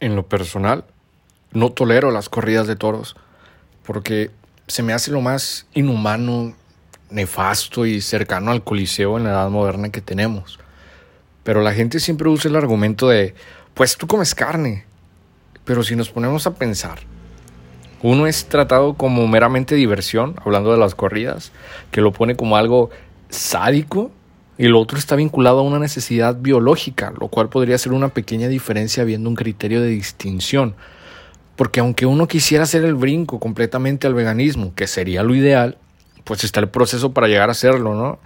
en lo personal, no tolero las corridas de toros porque se me hace lo más inhumano, nefasto y cercano al coliseo en la edad moderna que tenemos. Pero la gente siempre usa el argumento de, pues tú comes carne. Pero si nos ponemos a pensar, uno es tratado como meramente diversión, hablando de las corridas, que lo pone como algo sádico, y lo otro está vinculado a una necesidad biológica, lo cual podría ser una pequeña diferencia viendo un criterio de distinción. Porque aunque uno quisiera hacer el brinco completamente al veganismo, que sería lo ideal, pues está el proceso para llegar a hacerlo, ¿no?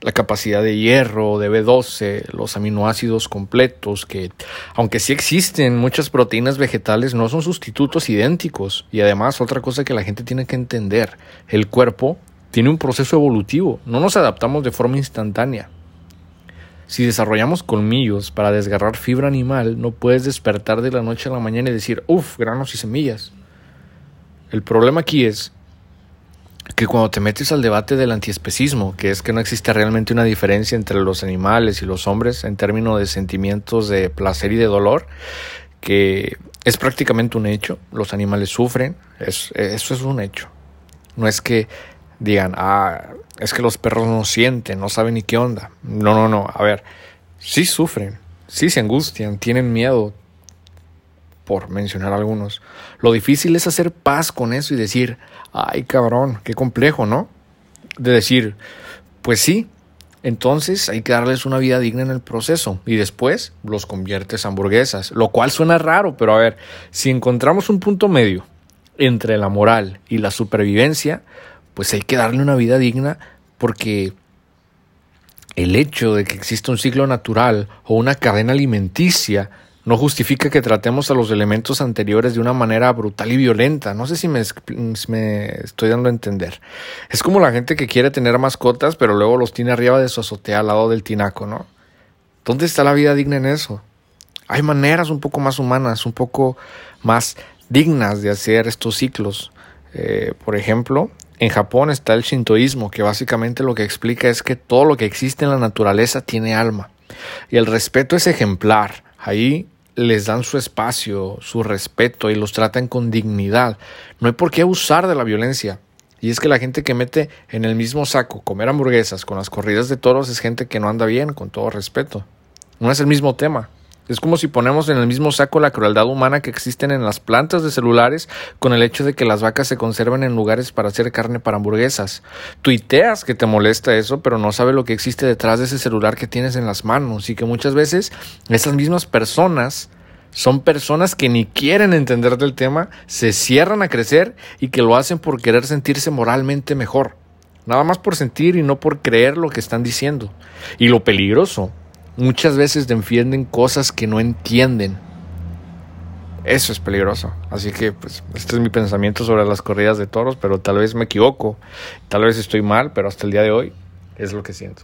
La capacidad de hierro, de B12, los aminoácidos completos, que aunque sí existen muchas proteínas vegetales, no son sustitutos idénticos. Y además, otra cosa que la gente tiene que entender, el cuerpo tiene un proceso evolutivo, no nos adaptamos de forma instantánea. Si desarrollamos colmillos para desgarrar fibra animal, no puedes despertar de la noche a la mañana y decir, uff, granos y semillas. El problema aquí es que cuando te metes al debate del antiespecismo, que es que no existe realmente una diferencia entre los animales y los hombres en términos de sentimientos de placer y de dolor, que es prácticamente un hecho, los animales sufren, eso es un hecho. No es que digan, ah, es que los perros no sienten, no saben ni qué onda. No, no, no. A ver, sí sufren, sí se angustian, tienen miedo, por mencionar algunos. Lo difícil es hacer paz con eso y decir, ay cabrón, qué complejo, ¿no? De decir, pues sí, entonces hay que darles una vida digna en el proceso y después los conviertes a hamburguesas, lo cual suena raro, pero a ver, si encontramos un punto medio entre la moral y la supervivencia, pues hay que darle una vida digna porque el hecho de que exista un ciclo natural o una cadena alimenticia no justifica que tratemos a los elementos anteriores de una manera brutal y violenta. No sé si me, estoy dando a entender. Es como la gente que quiere tener mascotas, pero luego los tiene arriba de su azotea al lado del tinaco, ¿no? ¿Dónde está la vida digna en eso? Hay maneras un poco más humanas, un poco más dignas de hacer estos ciclos. Eh, por ejemplo, en Japón está el shintoísmo, que básicamente lo que explica es que todo lo que existe en la naturaleza tiene alma. Y el respeto es ejemplar. Ahí les dan su espacio, su respeto y los tratan con dignidad. No hay por qué abusar de la violencia. Y es que la gente que mete en el mismo saco comer hamburguesas con las corridas de toros es gente que no anda bien, con todo respeto. No es el mismo tema. Es como si ponemos en el mismo saco la crueldad humana que existen en las plantas de celulares con el hecho de que las vacas se conservan en lugares para hacer carne para hamburguesas. Tuiteas que te molesta eso, pero no sabes lo que existe detrás de ese celular que tienes en las manos y que muchas veces esas mismas personas son personas que ni quieren entender del tema, se cierran a crecer y que lo hacen por querer sentirse moralmente mejor. Nada más por sentir y no por creer lo que están diciendo. Y lo peligroso muchas veces defienden cosas que no entienden. Eso es peligroso. Así que, pues, este es mi pensamiento sobre las corridas de toros, pero tal vez me equivoco, tal vez estoy mal, pero hasta el día de hoy es lo que siento.